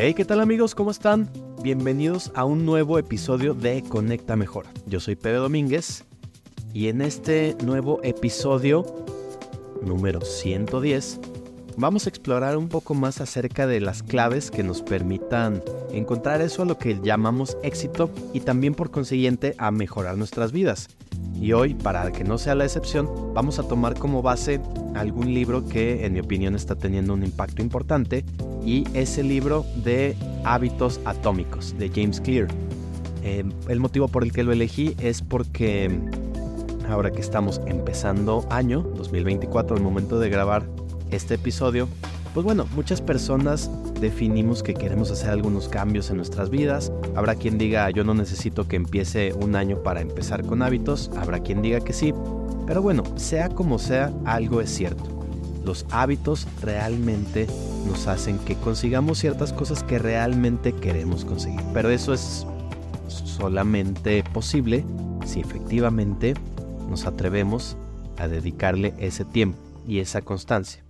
Hey, ¿qué tal amigos? ¿Cómo están? Bienvenidos a un nuevo episodio de Conecta Mejor. Yo soy Pedro Domínguez y en este nuevo episodio, número 110, vamos a explorar un poco más acerca de las claves que nos permitan encontrar eso a lo que llamamos éxito y también por consiguiente a mejorar nuestras vidas. Y hoy, para que no sea la excepción, vamos a tomar como base algún libro que en mi opinión está teniendo un impacto importante y es el libro de hábitos atómicos de James Clear. Eh, el motivo por el que lo elegí es porque ahora que estamos empezando año 2024, el momento de grabar este episodio, pues bueno, muchas personas definimos que queremos hacer algunos cambios en nuestras vidas. Habrá quien diga yo no necesito que empiece un año para empezar con hábitos. Habrá quien diga que sí. Pero bueno, sea como sea, algo es cierto. Los hábitos realmente nos hacen que consigamos ciertas cosas que realmente queremos conseguir. Pero eso es solamente posible si efectivamente nos atrevemos a dedicarle ese tiempo y esa constancia.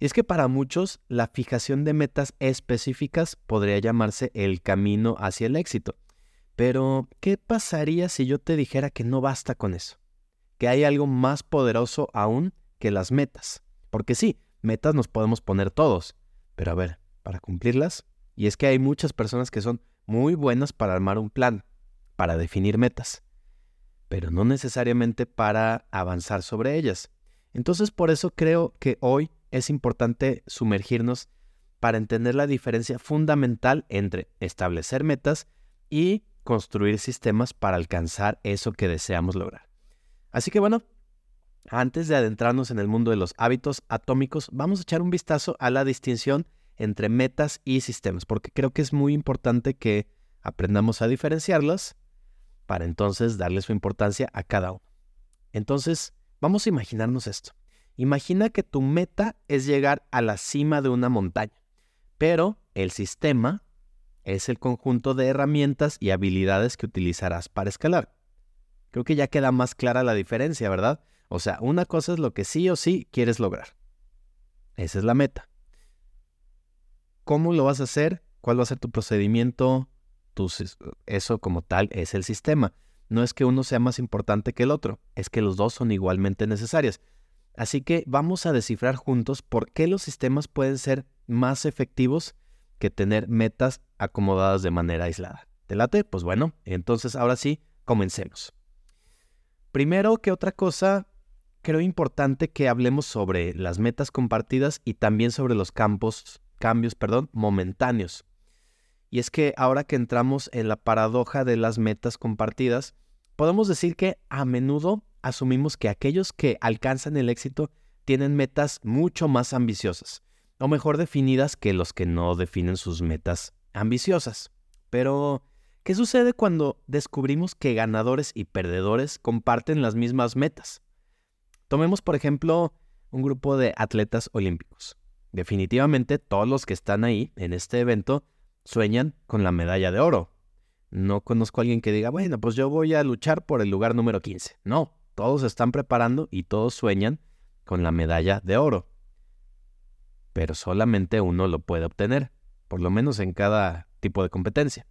Y es que para muchos la fijación de metas específicas podría llamarse el camino hacia el éxito. Pero, ¿qué pasaría si yo te dijera que no basta con eso? Que hay algo más poderoso aún que las metas. Porque sí, metas nos podemos poner todos. Pero a ver, para cumplirlas, y es que hay muchas personas que son muy buenas para armar un plan, para definir metas, pero no necesariamente para avanzar sobre ellas. Entonces por eso creo que hoy es importante sumergirnos para entender la diferencia fundamental entre establecer metas y construir sistemas para alcanzar eso que deseamos lograr. Así que bueno, antes de adentrarnos en el mundo de los hábitos atómicos, vamos a echar un vistazo a la distinción entre metas y sistemas, porque creo que es muy importante que aprendamos a diferenciarlas para entonces darle su importancia a cada uno. Entonces, vamos a imaginarnos esto. Imagina que tu meta es llegar a la cima de una montaña, pero el sistema es el conjunto de herramientas y habilidades que utilizarás para escalar. Creo que ya queda más clara la diferencia, ¿verdad? O sea, una cosa es lo que sí o sí quieres lograr. Esa es la meta. ¿Cómo lo vas a hacer? ¿Cuál va a ser tu procedimiento? eso como tal es el sistema. No es que uno sea más importante que el otro, es que los dos son igualmente necesarios. Así que vamos a descifrar juntos por qué los sistemas pueden ser más efectivos que tener metas acomodadas de manera aislada. ¿Te late? Pues bueno, entonces ahora sí, comencemos. Primero que otra cosa, creo importante que hablemos sobre las metas compartidas y también sobre los cambios momentáneos. Y es que ahora que entramos en la paradoja de las metas compartidas, podemos decir que a menudo asumimos que aquellos que alcanzan el éxito tienen metas mucho más ambiciosas, o mejor definidas que los que no definen sus metas ambiciosas. Pero, ¿qué sucede cuando descubrimos que ganadores y perdedores comparten las mismas metas? Tomemos, por ejemplo, un grupo de atletas olímpicos. Definitivamente todos los que están ahí en este evento sueñan con la medalla de oro. No conozco a alguien que diga, bueno, pues yo voy a luchar por el lugar número 15. No, todos están preparando y todos sueñan con la medalla de oro. Pero solamente uno lo puede obtener, por lo menos en cada tipo de competencia.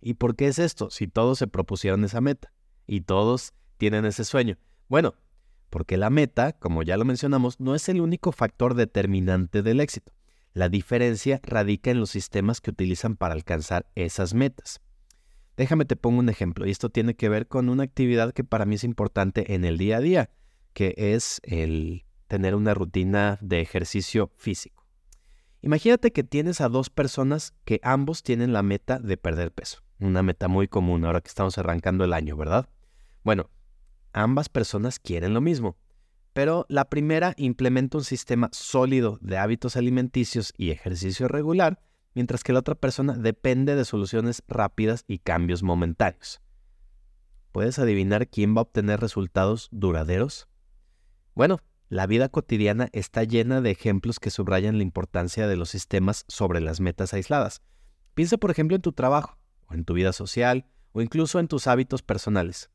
¿Y por qué es esto? Si todos se propusieron esa meta y todos tienen ese sueño. Bueno, porque la meta, como ya lo mencionamos, no es el único factor determinante del éxito. La diferencia radica en los sistemas que utilizan para alcanzar esas metas. Déjame te pongo un ejemplo, y esto tiene que ver con una actividad que para mí es importante en el día a día, que es el tener una rutina de ejercicio físico. Imagínate que tienes a dos personas que ambos tienen la meta de perder peso, una meta muy común ahora que estamos arrancando el año, ¿verdad? Bueno, ambas personas quieren lo mismo, pero la primera implementa un sistema sólido de hábitos alimenticios y ejercicio regular, mientras que la otra persona depende de soluciones rápidas y cambios momentáneos. ¿Puedes adivinar quién va a obtener resultados duraderos? Bueno, la vida cotidiana está llena de ejemplos que subrayan la importancia de los sistemas sobre las metas aisladas. Piensa, por ejemplo, en tu trabajo, o en tu vida social, o incluso en tus hábitos personales.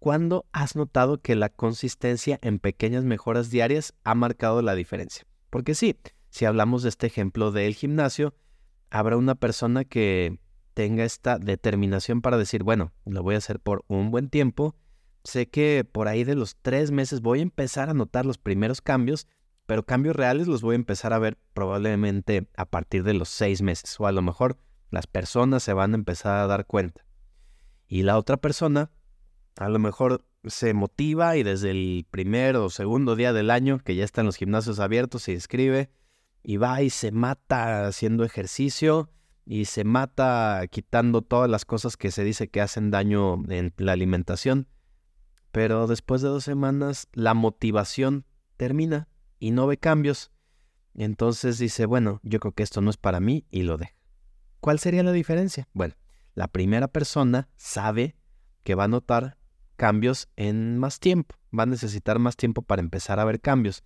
¿Cuándo has notado que la consistencia en pequeñas mejoras diarias ha marcado la diferencia? Porque sí, si hablamos de este ejemplo del gimnasio, habrá una persona que tenga esta determinación para decir, bueno, lo voy a hacer por un buen tiempo. Sé que por ahí de los tres meses voy a empezar a notar los primeros cambios, pero cambios reales los voy a empezar a ver probablemente a partir de los seis meses, o a lo mejor las personas se van a empezar a dar cuenta. Y la otra persona a lo mejor se motiva y desde el primer o segundo día del año, que ya están los gimnasios abiertos, se inscribe y va y se mata haciendo ejercicio y se mata quitando todas las cosas que se dice que hacen daño en la alimentación. Pero después de dos semanas la motivación termina y no ve cambios. Entonces dice, bueno, yo creo que esto no es para mí y lo deja. ¿Cuál sería la diferencia? Bueno, la primera persona sabe que va a notar cambios en más tiempo, va a necesitar más tiempo para empezar a ver cambios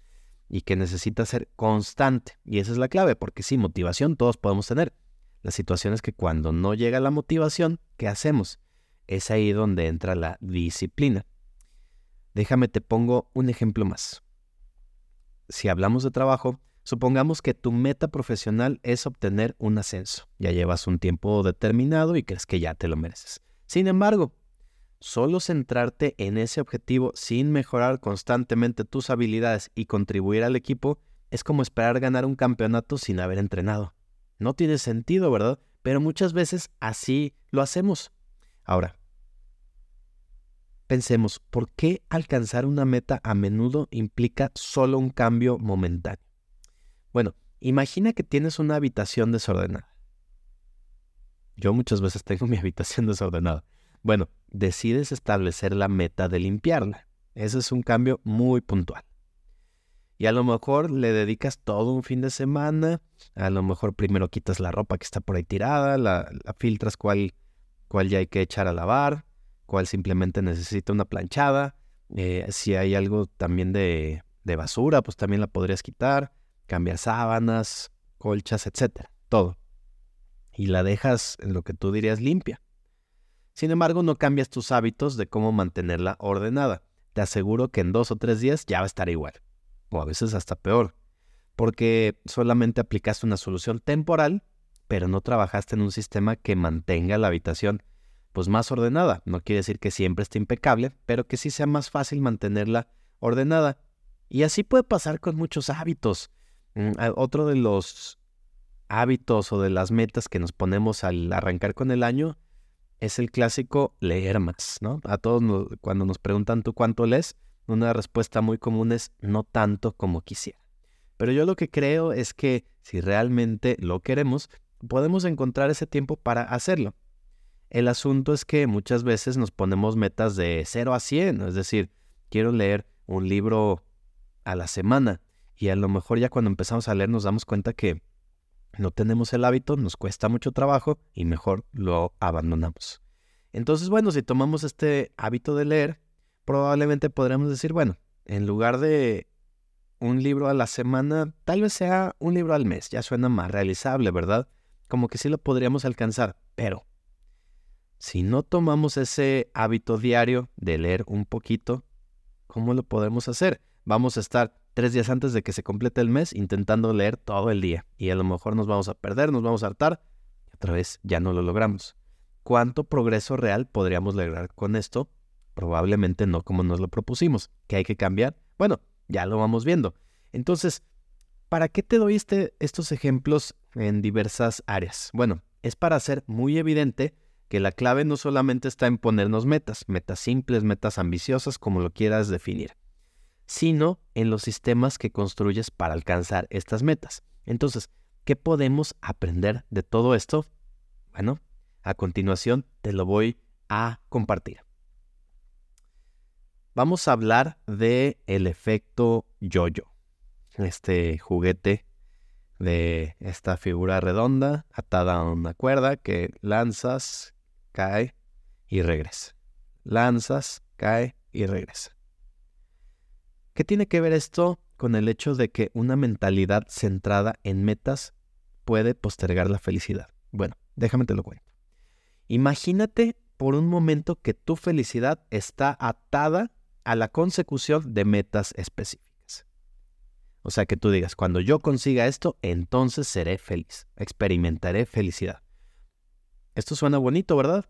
y que necesita ser constante. Y esa es la clave, porque sí, motivación todos podemos tener. La situación es que cuando no llega la motivación, ¿qué hacemos? Es ahí donde entra la disciplina. Déjame te pongo un ejemplo más. Si hablamos de trabajo, supongamos que tu meta profesional es obtener un ascenso. Ya llevas un tiempo determinado y crees que ya te lo mereces. Sin embargo, Solo centrarte en ese objetivo sin mejorar constantemente tus habilidades y contribuir al equipo es como esperar ganar un campeonato sin haber entrenado. No tiene sentido, ¿verdad? Pero muchas veces así lo hacemos. Ahora, pensemos, ¿por qué alcanzar una meta a menudo implica solo un cambio momentáneo? Bueno, imagina que tienes una habitación desordenada. Yo muchas veces tengo mi habitación desordenada. Bueno, decides establecer la meta de limpiarla. Ese es un cambio muy puntual. Y a lo mejor le dedicas todo un fin de semana, a lo mejor primero quitas la ropa que está por ahí tirada, la, filtras cuál, cuál, ya hay que echar a lavar, cuál simplemente necesita una planchada. Eh, si hay algo también de, de basura, pues también la podrías quitar, cambiar sábanas, colchas, etcétera, todo. Y la dejas en lo que tú dirías limpia. Sin embargo, no cambias tus hábitos de cómo mantenerla ordenada. Te aseguro que en dos o tres días ya va a estar igual, o a veces hasta peor, porque solamente aplicaste una solución temporal, pero no trabajaste en un sistema que mantenga la habitación pues más ordenada. No quiere decir que siempre esté impecable, pero que sí sea más fácil mantenerla ordenada. Y así puede pasar con muchos hábitos. Mm, otro de los hábitos o de las metas que nos ponemos al arrancar con el año es el clásico leer más, ¿no? A todos cuando nos preguntan tú cuánto lees, una respuesta muy común es no tanto como quisiera. Pero yo lo que creo es que si realmente lo queremos, podemos encontrar ese tiempo para hacerlo. El asunto es que muchas veces nos ponemos metas de 0 a 100, es decir, quiero leer un libro a la semana y a lo mejor ya cuando empezamos a leer nos damos cuenta que no tenemos el hábito, nos cuesta mucho trabajo y mejor lo abandonamos. Entonces, bueno, si tomamos este hábito de leer, probablemente podremos decir, bueno, en lugar de un libro a la semana, tal vez sea un libro al mes. Ya suena más realizable, ¿verdad? Como que sí lo podríamos alcanzar, pero si no tomamos ese hábito diario de leer un poquito, ¿cómo lo podemos hacer? Vamos a estar tres días antes de que se complete el mes intentando leer todo el día. Y a lo mejor nos vamos a perder, nos vamos a hartar y otra vez ya no lo logramos. ¿Cuánto progreso real podríamos lograr con esto? Probablemente no como nos lo propusimos. ¿Qué hay que cambiar? Bueno, ya lo vamos viendo. Entonces, ¿para qué te doy este, estos ejemplos en diversas áreas? Bueno, es para hacer muy evidente que la clave no solamente está en ponernos metas, metas simples, metas ambiciosas, como lo quieras definir sino en los sistemas que construyes para alcanzar estas metas. Entonces, ¿qué podemos aprender de todo esto? Bueno, a continuación te lo voy a compartir. Vamos a hablar de el efecto yo-yo. Este juguete de esta figura redonda atada a una cuerda que lanzas, cae y regresa. Lanzas, cae y regresa. ¿Qué tiene que ver esto con el hecho de que una mentalidad centrada en metas puede postergar la felicidad? Bueno, déjame te lo cuento. Imagínate por un momento que tu felicidad está atada a la consecución de metas específicas. O sea, que tú digas, cuando yo consiga esto, entonces seré feliz, experimentaré felicidad. Esto suena bonito, ¿verdad?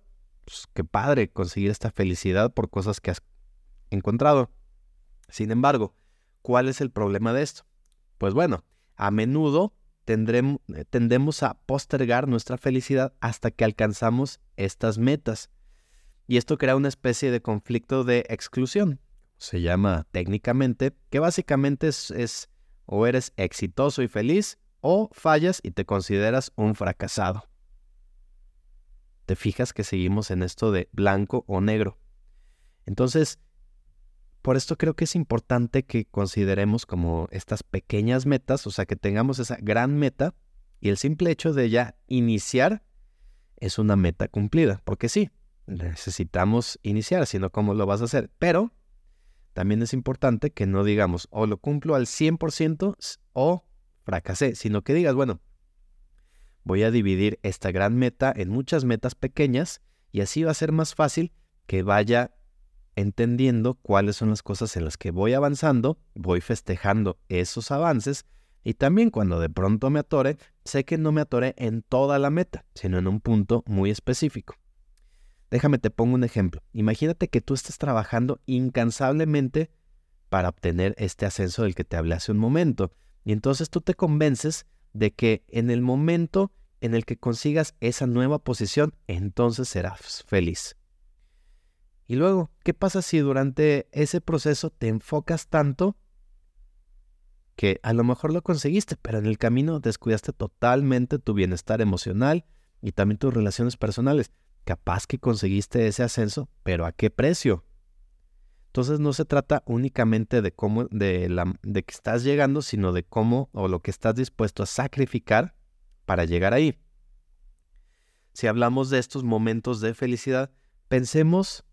Pues, qué padre conseguir esta felicidad por cosas que has encontrado. Sin embargo, ¿cuál es el problema de esto? Pues bueno, a menudo tendremos, eh, tendemos a postergar nuestra felicidad hasta que alcanzamos estas metas. Y esto crea una especie de conflicto de exclusión. Se llama técnicamente, que básicamente es o eres exitoso y feliz, o fallas y te consideras un fracasado. Te fijas que seguimos en esto de blanco o negro. Entonces, por esto creo que es importante que consideremos como estas pequeñas metas, o sea, que tengamos esa gran meta y el simple hecho de ya iniciar es una meta cumplida, porque sí, necesitamos iniciar, sino cómo lo vas a hacer. Pero también es importante que no digamos o lo cumplo al 100% o fracasé, sino que digas, bueno, voy a dividir esta gran meta en muchas metas pequeñas y así va a ser más fácil que vaya entendiendo cuáles son las cosas en las que voy avanzando, voy festejando esos avances y también cuando de pronto me atore, sé que no me atore en toda la meta, sino en un punto muy específico. Déjame te pongo un ejemplo. Imagínate que tú estés trabajando incansablemente para obtener este ascenso del que te hablé hace un momento. Y entonces tú te convences de que en el momento en el que consigas esa nueva posición, entonces serás feliz. Y luego, ¿qué pasa si durante ese proceso te enfocas tanto que a lo mejor lo conseguiste, pero en el camino descuidaste totalmente tu bienestar emocional y también tus relaciones personales? capaz que conseguiste ese ascenso, pero ¿a qué precio? Entonces no se trata únicamente de cómo, de, la, de que estás llegando, sino de cómo o lo que estás dispuesto a sacrificar para llegar ahí. Si hablamos de estos momentos de felicidad, pensemos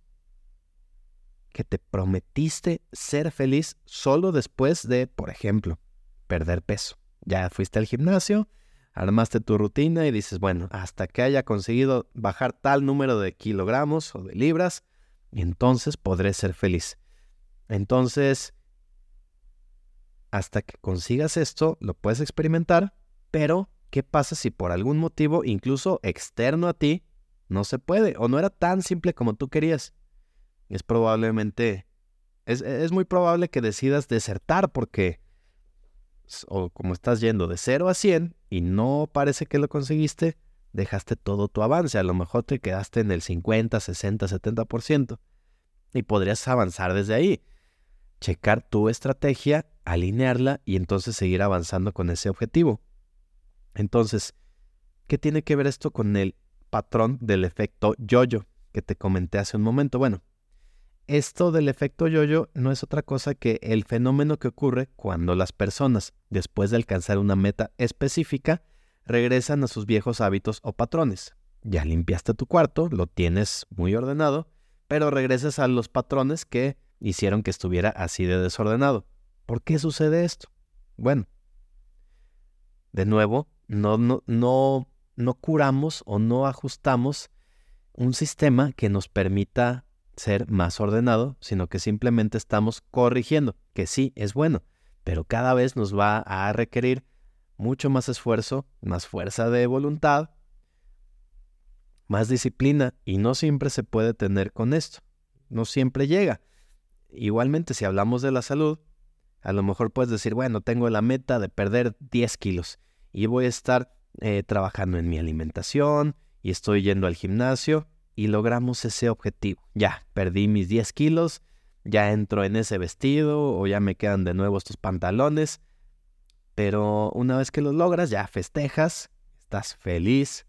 que te prometiste ser feliz solo después de, por ejemplo, perder peso. Ya fuiste al gimnasio, armaste tu rutina y dices, bueno, hasta que haya conseguido bajar tal número de kilogramos o de libras, entonces podré ser feliz. Entonces, hasta que consigas esto, lo puedes experimentar, pero ¿qué pasa si por algún motivo, incluso externo a ti, no se puede o no era tan simple como tú querías? Es probablemente, es, es muy probable que decidas desertar porque o como estás yendo de 0 a 100 y no parece que lo conseguiste, dejaste todo tu avance. A lo mejor te quedaste en el 50, 60, 70% y podrías avanzar desde ahí. Checar tu estrategia, alinearla y entonces seguir avanzando con ese objetivo. Entonces, ¿qué tiene que ver esto con el patrón del efecto yo-yo que te comenté hace un momento? Bueno, esto del efecto yoyo no es otra cosa que el fenómeno que ocurre cuando las personas, después de alcanzar una meta específica, regresan a sus viejos hábitos o patrones. Ya limpiaste tu cuarto, lo tienes muy ordenado, pero regresas a los patrones que hicieron que estuviera así de desordenado. ¿Por qué sucede esto? Bueno, de nuevo, no, no, no, no curamos o no ajustamos un sistema que nos permita ser más ordenado, sino que simplemente estamos corrigiendo, que sí es bueno, pero cada vez nos va a requerir mucho más esfuerzo, más fuerza de voluntad, más disciplina y no siempre se puede tener con esto, no siempre llega. Igualmente, si hablamos de la salud, a lo mejor puedes decir, bueno, tengo la meta de perder 10 kilos y voy a estar eh, trabajando en mi alimentación y estoy yendo al gimnasio y logramos ese objetivo. Ya, perdí mis 10 kilos, ya entro en ese vestido o ya me quedan de nuevo estos pantalones. Pero una vez que lo logras, ya festejas, estás feliz.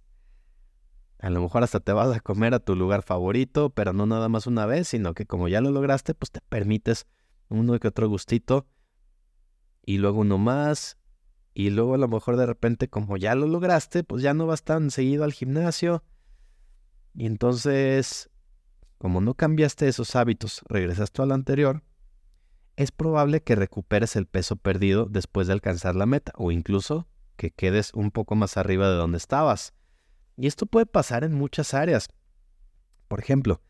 A lo mejor hasta te vas a comer a tu lugar favorito, pero no nada más una vez, sino que como ya lo lograste, pues te permites uno que otro gustito y luego uno más. Y luego a lo mejor de repente como ya lo lograste, pues ya no vas tan seguido al gimnasio y entonces, como no cambiaste esos hábitos, regresaste al anterior, es probable que recuperes el peso perdido después de alcanzar la meta o incluso que quedes un poco más arriba de donde estabas. Y esto puede pasar en muchas áreas. Por ejemplo,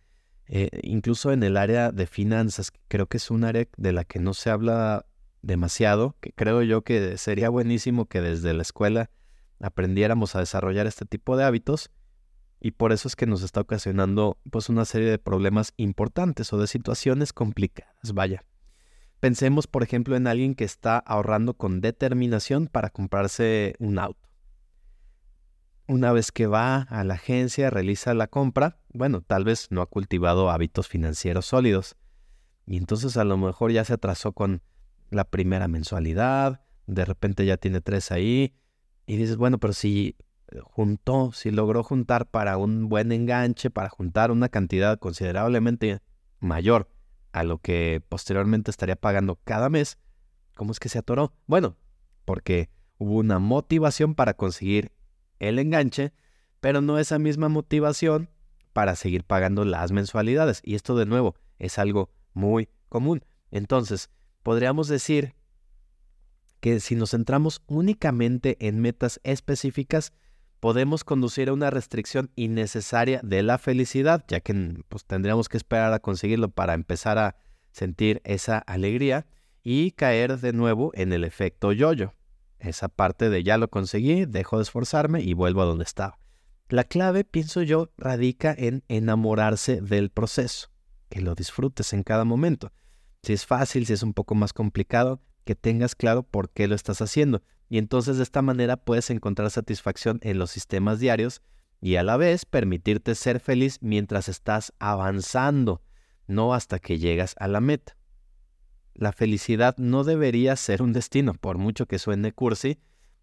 eh, incluso en el área de finanzas, creo que es un área de la que no se habla demasiado, que creo yo que sería buenísimo que desde la escuela aprendiéramos a desarrollar este tipo de hábitos y por eso es que nos está ocasionando pues una serie de problemas importantes o de situaciones complicadas, vaya. Pensemos, por ejemplo, en alguien que está ahorrando con determinación para comprarse un auto. Una vez que va a la agencia, realiza la compra, bueno, tal vez no ha cultivado hábitos financieros sólidos. Y entonces a lo mejor ya se atrasó con la primera mensualidad, de repente ya tiene tres ahí, y dices, bueno, pero si juntó, si logró juntar para un buen enganche, para juntar una cantidad considerablemente mayor a lo que posteriormente estaría pagando cada mes, ¿cómo es que se atoró? Bueno, porque hubo una motivación para conseguir el enganche, pero no esa misma motivación para seguir pagando las mensualidades. Y esto de nuevo es algo muy común. Entonces, podríamos decir que si nos centramos únicamente en metas específicas, podemos conducir a una restricción innecesaria de la felicidad, ya que pues, tendríamos que esperar a conseguirlo para empezar a sentir esa alegría y caer de nuevo en el efecto yoyo. Esa parte de ya lo conseguí, dejo de esforzarme y vuelvo a donde estaba. La clave, pienso yo, radica en enamorarse del proceso, que lo disfrutes en cada momento. Si es fácil, si es un poco más complicado, que tengas claro por qué lo estás haciendo y entonces de esta manera puedes encontrar satisfacción en los sistemas diarios y a la vez permitirte ser feliz mientras estás avanzando, no hasta que llegas a la meta. La felicidad no debería ser un destino, por mucho que suene cursi,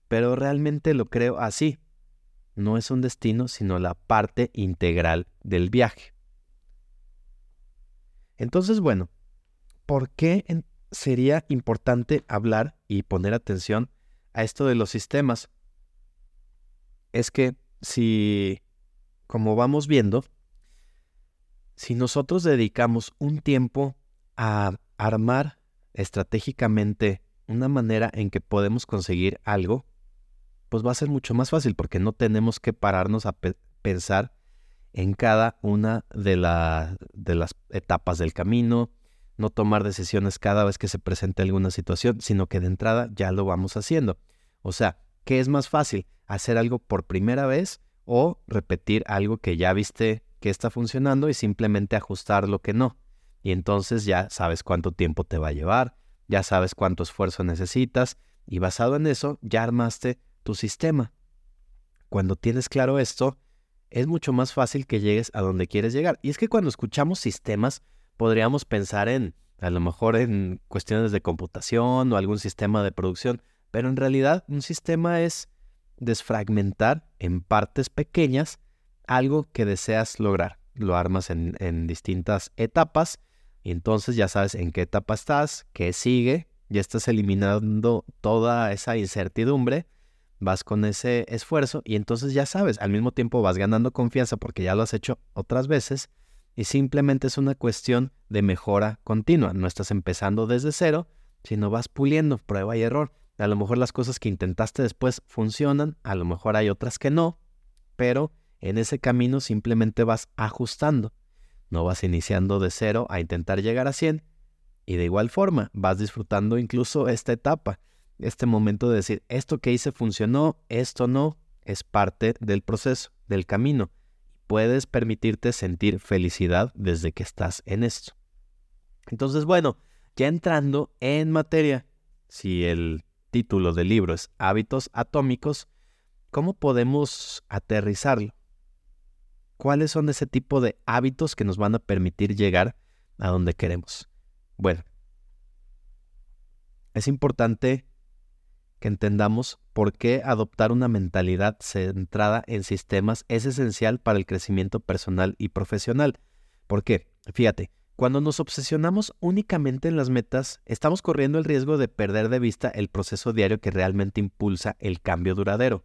pero realmente lo creo así. No es un destino, sino la parte integral del viaje. Entonces, bueno, ¿por qué sería importante hablar y poner atención a esto de los sistemas. Es que si, como vamos viendo, si nosotros dedicamos un tiempo a armar estratégicamente una manera en que podemos conseguir algo, pues va a ser mucho más fácil porque no tenemos que pararnos a pensar en cada una de, las etapas del camino, no tomar decisiones cada vez que se presente alguna situación, sino que de entrada ya lo vamos haciendo. O sea, ¿qué es más fácil? ¿Hacer algo por primera vez o repetir algo que ya viste que está funcionando y simplemente ajustar lo que no? Y entonces ya sabes cuánto tiempo te va a llevar, ya sabes cuánto esfuerzo necesitas y basado en eso ya armaste tu sistema. Cuando tienes claro esto, es mucho más fácil que llegues a donde quieres llegar. Y es que cuando escuchamos sistemas, podríamos pensar en, a lo mejor en cuestiones de computación o algún sistema de producción, pero en realidad un sistema es desfragmentar en partes pequeñas algo que deseas lograr. Lo armas en, distintas etapas y entonces ya sabes en qué etapa estás, qué sigue, ya estás eliminando toda esa incertidumbre, vas con ese esfuerzo y entonces ya sabes, al mismo tiempo vas ganando confianza porque ya lo has hecho otras veces y simplemente es una cuestión de mejora continua. No estás empezando desde cero, sino vas puliendo, prueba y error. A lo mejor las cosas que intentaste después funcionan, a lo mejor hay otras que no, pero en ese camino simplemente vas ajustando. No vas iniciando de cero a intentar llegar a 100 y de igual forma vas disfrutando incluso esta etapa, este momento de decir, esto que hice funcionó, esto no, es parte del proceso, del camino puedes permitirte sentir felicidad desde que estás en esto. Entonces, bueno, ya entrando en materia, si el título del libro es Hábitos Atómicos, ¿cómo podemos aterrizarlo? ¿Cuáles son ese tipo de hábitos que nos van a permitir llegar a donde queremos? Bueno, es importante que entendamos por qué adoptar una mentalidad centrada en sistemas es esencial para el crecimiento personal y profesional. ¿Por qué? Fíjate, cuando nos obsesionamos únicamente en las metas, estamos corriendo el riesgo de perder de vista el proceso diario que realmente impulsa el cambio duradero.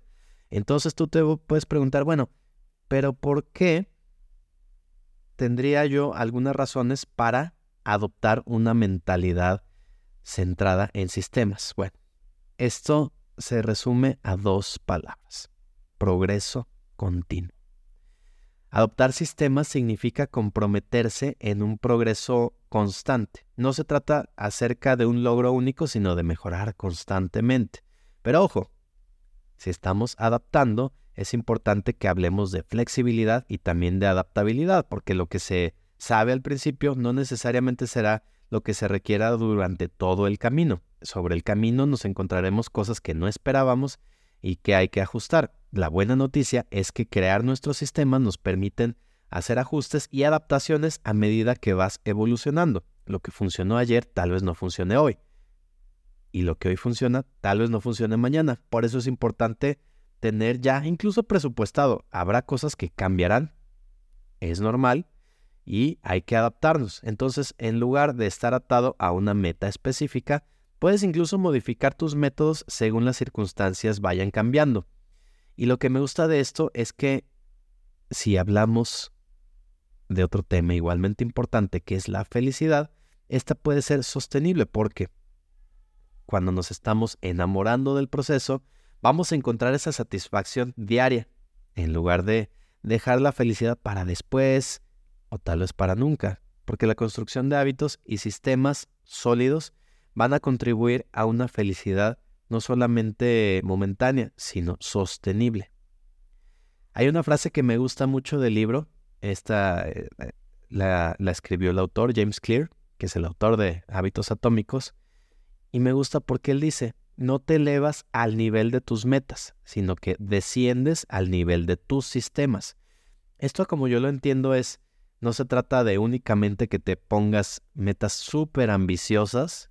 Entonces tú te puedes preguntar, bueno, pero ¿por qué tendría yo algunas razones para adoptar una mentalidad centrada en sistemas? Bueno, esto se resume a dos palabras, progreso continuo. Adoptar sistemas significa comprometerse en un progreso constante. No se trata acerca de un logro único, sino de mejorar constantemente. Pero ojo, si estamos adaptando, es importante que hablemos de flexibilidad y también de adaptabilidad, porque lo que se sabe al principio no necesariamente será lo que se requiera durante todo el camino. Sobre el camino nos encontraremos cosas que no esperábamos y que hay que ajustar. La buena noticia es que crear nuestros sistemas nos permiten hacer ajustes y adaptaciones a medida que vas evolucionando. Lo que funcionó ayer tal vez no funcione hoy. Y lo que hoy funciona tal vez no funcione mañana. Por eso es importante tener ya incluso presupuestado. Habrá cosas que cambiarán. Es normal y hay que adaptarnos. Entonces, en lugar de estar atado a una meta específica, Puedes incluso modificar tus métodos según las circunstancias vayan cambiando. Y lo que me gusta de esto es que si hablamos de otro tema igualmente importante que es la felicidad, esta puede ser sostenible porque cuando nos estamos enamorando del proceso, vamos a encontrar esa satisfacción diaria en lugar de dejar la felicidad para después o tal vez para nunca, porque la construcción de hábitos y sistemas sólidos van a contribuir a una felicidad no solamente momentánea, sino sostenible. Hay una frase que me gusta mucho del libro, esta eh, la, la, escribió el autor James Clear, que es el autor de Hábitos Atómicos, y me gusta porque él dice, no te elevas al nivel de tus metas, sino que desciendes al nivel de tus sistemas. Esto como yo lo entiendo es, no se trata de únicamente que te pongas metas súper ambiciosas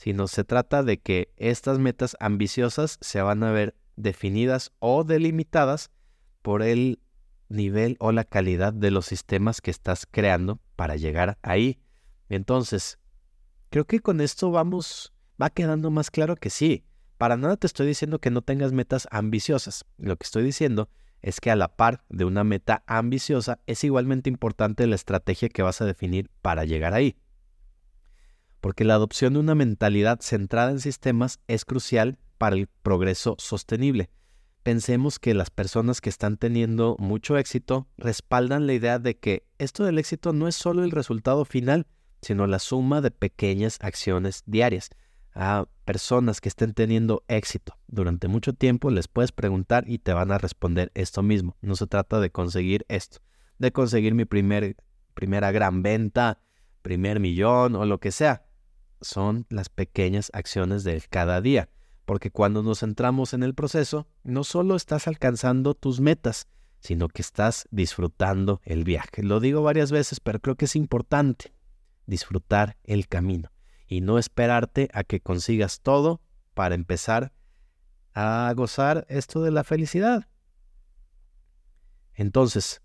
sino se trata de que estas metas ambiciosas se van a ver definidas o delimitadas por el nivel o la calidad de los sistemas que estás creando para llegar ahí. Entonces, creo que con esto vamos, va quedando más claro que sí. Para nada te estoy diciendo que no tengas metas ambiciosas. Lo que estoy diciendo es que a la par de una meta ambiciosa es igualmente importante la estrategia que vas a definir para llegar ahí porque la adopción de una mentalidad centrada en sistemas es crucial para el progreso sostenible. Pensemos que las personas que están teniendo mucho éxito respaldan la idea de que esto del éxito no es solo el resultado final, sino la suma de pequeñas acciones diarias. A personas que estén teniendo éxito durante mucho tiempo les puedes preguntar y te van a responder esto mismo. No se trata de conseguir esto, de conseguir mi primer, primera gran venta, primer millón o lo que sea son las pequeñas acciones de cada día, porque cuando nos centramos en el proceso, no solo estás alcanzando tus metas, sino que estás disfrutando el viaje. Lo digo varias veces, pero creo que es importante disfrutar el camino y no esperarte a que consigas todo para empezar a gozar esto de la felicidad. Entonces,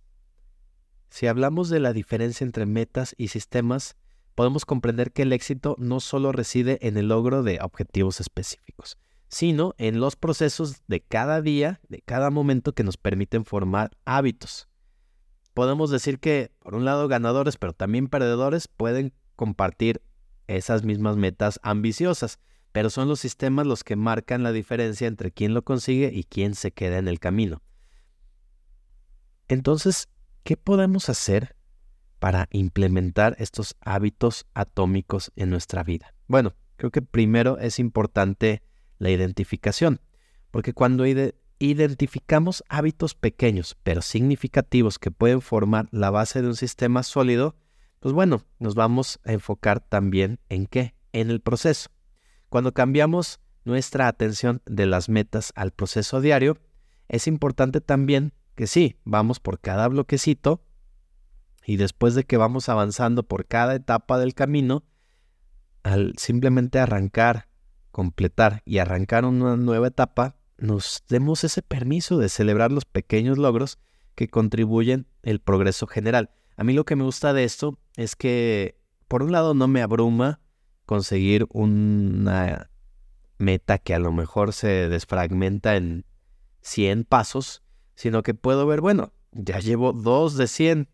si hablamos de la diferencia entre metas y sistemas, podemos comprender que el éxito no solo reside en el logro de objetivos específicos, sino en los procesos de cada día, de cada momento que nos permiten formar hábitos. Podemos decir que, por un lado, ganadores, pero también perdedores pueden compartir esas mismas metas ambiciosas, pero son los sistemas los que marcan la diferencia entre quién lo consigue y quién se queda en el camino. Entonces, ¿qué podemos hacer para implementar estos hábitos atómicos en nuestra vida? Bueno, creo que primero es importante la identificación, porque cuando identificamos hábitos pequeños pero significativos que pueden formar la base de un sistema sólido, pues bueno, nos vamos a enfocar también en qué, en el proceso. Cuando cambiamos nuestra atención de las metas al proceso diario, es importante también que sí, vamos por cada bloquecito y después de que vamos avanzando por cada etapa del camino, al simplemente arrancar, completar y arrancar una nueva etapa, nos demos ese permiso de celebrar los pequeños logros que contribuyen el progreso general. A mí lo que me gusta de esto es que, por un lado, no me abruma conseguir una meta que a lo mejor se desfragmenta en 100 pasos, sino que puedo ver, bueno, ya llevo dos de 100,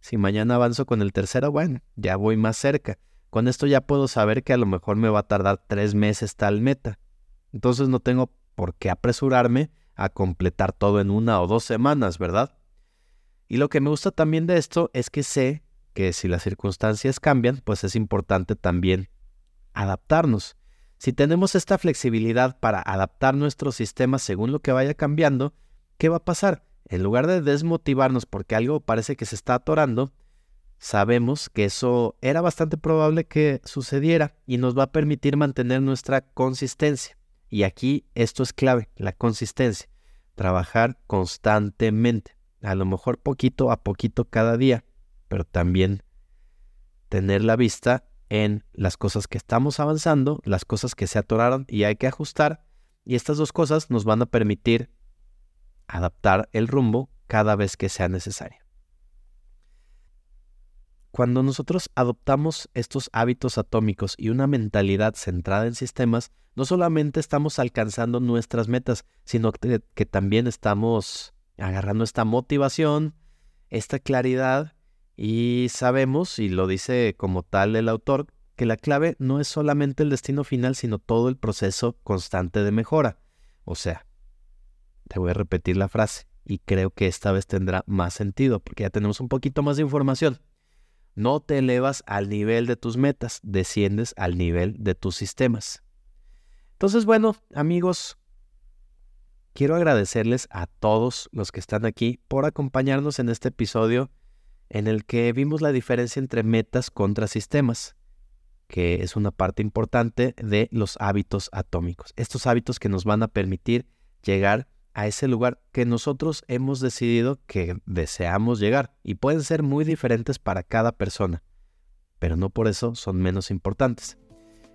si mañana avanzo con el tercero, bueno, ya voy más cerca. Con esto ya puedo saber que a lo mejor me va a tardar tres meses tal meta. Entonces no tengo por qué apresurarme a completar todo en una o dos semanas, ¿verdad? Y lo que me gusta también de esto es que sé que si las circunstancias cambian, pues es importante también adaptarnos. Si tenemos esta flexibilidad para adaptar nuestro sistema según lo que vaya cambiando, ¿qué va a pasar? En lugar de desmotivarnos porque algo parece que se está atorando, sabemos que eso era bastante probable que sucediera y nos va a permitir mantener nuestra consistencia. Y aquí esto es clave, la consistencia. Trabajar constantemente, a lo mejor poquito a poquito cada día, pero también tener la vista en las cosas que estamos avanzando, las cosas que se atoraron y hay que ajustar. Y estas dos cosas nos van a permitir adaptar el rumbo cada vez que sea necesario. Cuando nosotros adoptamos estos hábitos atómicos y una mentalidad centrada en sistemas, no solamente estamos alcanzando nuestras metas, sino que, también estamos agarrando esta motivación, esta claridad y sabemos, y lo dice como tal el autor, que la clave no es solamente el destino final, sino todo el proceso constante de mejora. O sea, te voy a repetir la frase y creo que esta vez tendrá más sentido porque ya tenemos un poquito más de información. No te elevas al nivel de tus metas, desciendes al nivel de tus sistemas. Entonces, bueno, amigos, quiero agradecerles a todos los que están aquí por acompañarnos en este episodio en el que vimos la diferencia entre metas contra sistemas, que es una parte importante de los hábitos atómicos. Estos hábitos que nos van a permitir llegar a ese lugar que nosotros hemos decidido que deseamos llegar y pueden ser muy diferentes para cada persona, pero no por eso son menos importantes.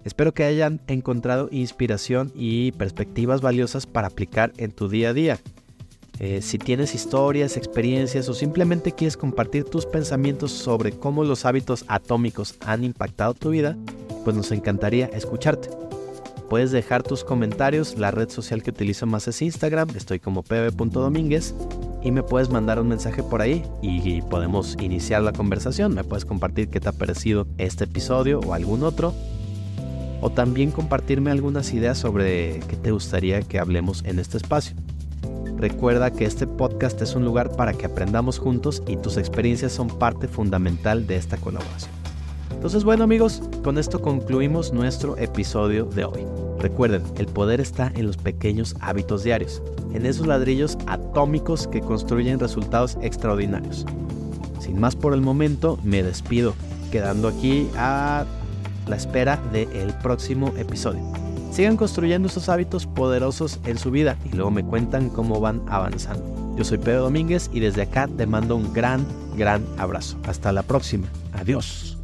Espero que hayan encontrado inspiración y perspectivas valiosas para aplicar en tu día a día eh, si tienes historias, experiencias o simplemente quieres compartir tus pensamientos sobre cómo los hábitos atómicos han impactado tu vida, pues nos encantaría escucharte. Puedes dejar tus comentarios, la red social que utilizo más es Instagram, estoy como pb.domínguez y me puedes mandar un mensaje por ahí y podemos iniciar la conversación. Me puedes compartir qué te ha parecido este episodio o algún otro. O también compartirme algunas ideas sobre qué te gustaría que hablemos en este espacio. Recuerda que este podcast es un lugar para que aprendamos juntos y tus experiencias son parte fundamental de esta colaboración. Entonces bueno amigos, con esto concluimos nuestro episodio de hoy. Recuerden, el poder está en los pequeños hábitos diarios, en esos ladrillos atómicos que construyen resultados extraordinarios. Sin más por el momento, me despido, quedando aquí a la espera del próximo episodio. Sigan construyendo esos hábitos poderosos en su vida y luego me cuentan cómo van avanzando. Yo soy Pedro Domínguez y desde acá te mando un gran, gran abrazo. Hasta la próxima. Adiós.